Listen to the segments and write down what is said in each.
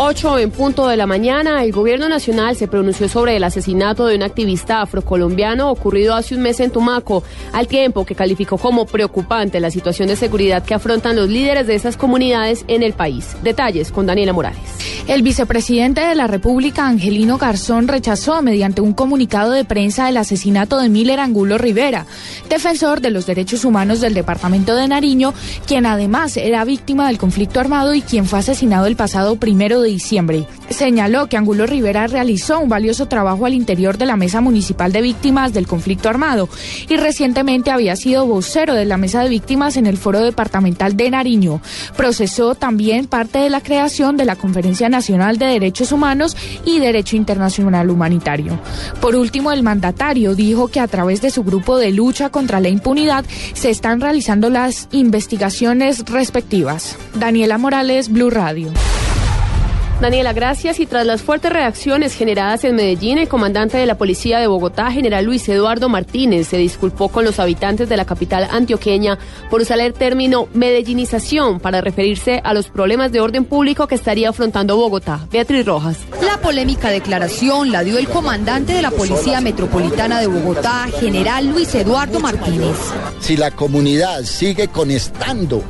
8 en punto de la mañana, el gobierno nacional se pronunció sobre el asesinato de un activista afrocolombiano ocurrido hace un mes en Tumaco, al tiempo que calificó como preocupante la situación de seguridad que afrontan los líderes de esas comunidades en el país. Detalles con Daniela Morales. El vicepresidente de la República, Angelino Garzón, rechazó mediante un comunicado de prensa el asesinato de Miller Angulo Rivera, defensor de los derechos humanos del departamento de Nariño, quien además era víctima del conflicto armado y quien fue asesinado el pasado primero de diciembre. Señaló que Angulo Rivera realizó un valioso trabajo al interior de la Mesa Municipal de Víctimas del Conflicto Armado y recientemente había sido vocero de la Mesa de Víctimas en el Foro Departamental de Nariño. Procesó también parte de la creación de la Conferencia Nacional de Derechos Humanos y Derecho Internacional Humanitario. Por último, el mandatario dijo que a través de su grupo de lucha contra la impunidad se están realizando las investigaciones respectivas. Daniela Morales, Blue Radio. Daniela, gracias. Y tras las fuertes reacciones generadas en Medellín, el comandante de la Policía de Bogotá, general Luis Eduardo Martínez, se disculpó con los habitantes de la capital antioqueña por usar el término medellinización para referirse a los problemas de orden público que estaría afrontando Bogotá. Beatriz Rojas. La polémica declaración la dio el comandante de la Policía Metropolitana de Bogotá, general Luis Eduardo Martínez. Si la comunidad sigue conectando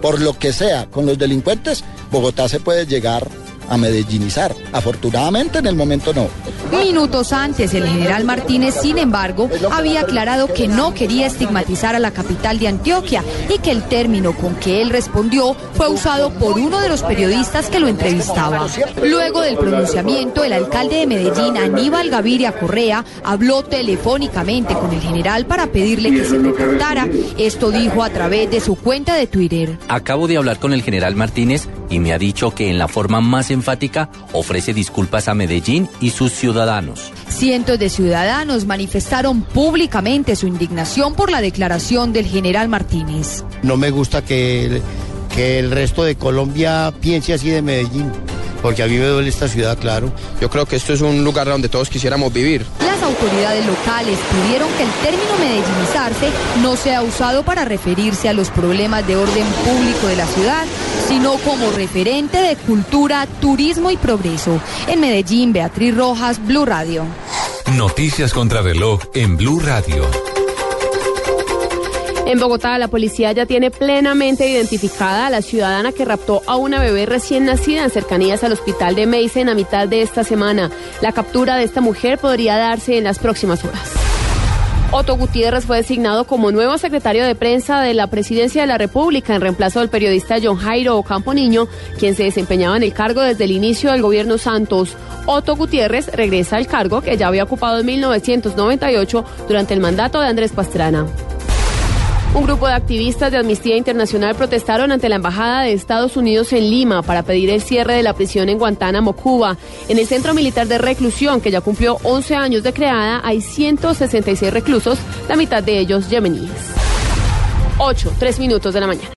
por lo que sea con los delincuentes, Bogotá se puede llegar a medellinizar. Afortunadamente en el momento no. Minutos antes, el general Martínez, sin embargo, había aclarado que no quería estigmatizar a la capital de Antioquia y que el término con que él respondió fue usado por uno de los periodistas que lo entrevistaba. Luego del pronunciamiento, el alcalde de Medellín, Aníbal Gaviria Correa, habló telefónicamente con el general para pedirle que se retractara. Esto dijo a través de su cuenta de Twitter. Acabo de hablar con el general Martínez y me ha dicho que en la forma más enfática ofrece disculpas a Medellín y sus ciudadanos. Cientos de ciudadanos manifestaron públicamente su indignación por la declaración del general Martínez. No me gusta que el, que el resto de Colombia piense así de Medellín porque a mí me duele esta ciudad, claro. Yo creo que esto es un lugar donde todos quisiéramos vivir. Las autoridades locales pidieron que el término medellinizarse no sea usado para referirse a los problemas de orden público de la ciudad, sino como referente de cultura, turismo y progreso. En Medellín, Beatriz Rojas, Blue Radio. Noticias contra reloj en Blue Radio. En Bogotá, la policía ya tiene plenamente identificada a la ciudadana que raptó a una bebé recién nacida en cercanías al hospital de Mason a mitad de esta semana. La captura de esta mujer podría darse en las próximas horas. Otto Gutiérrez fue designado como nuevo secretario de prensa de la Presidencia de la República en reemplazo del periodista John Jairo Ocampo Niño, quien se desempeñaba en el cargo desde el inicio del gobierno Santos. Otto Gutiérrez regresa al cargo que ya había ocupado en 1998 durante el mandato de Andrés Pastrana. Un grupo de activistas de Amnistía Internacional protestaron ante la Embajada de Estados Unidos en Lima para pedir el cierre de la prisión en Guantánamo, Cuba. En el Centro Militar de Reclusión, que ya cumplió 11 años de creada, hay 166 reclusos, la mitad de ellos yemeníes. 8, 3 minutos de la mañana.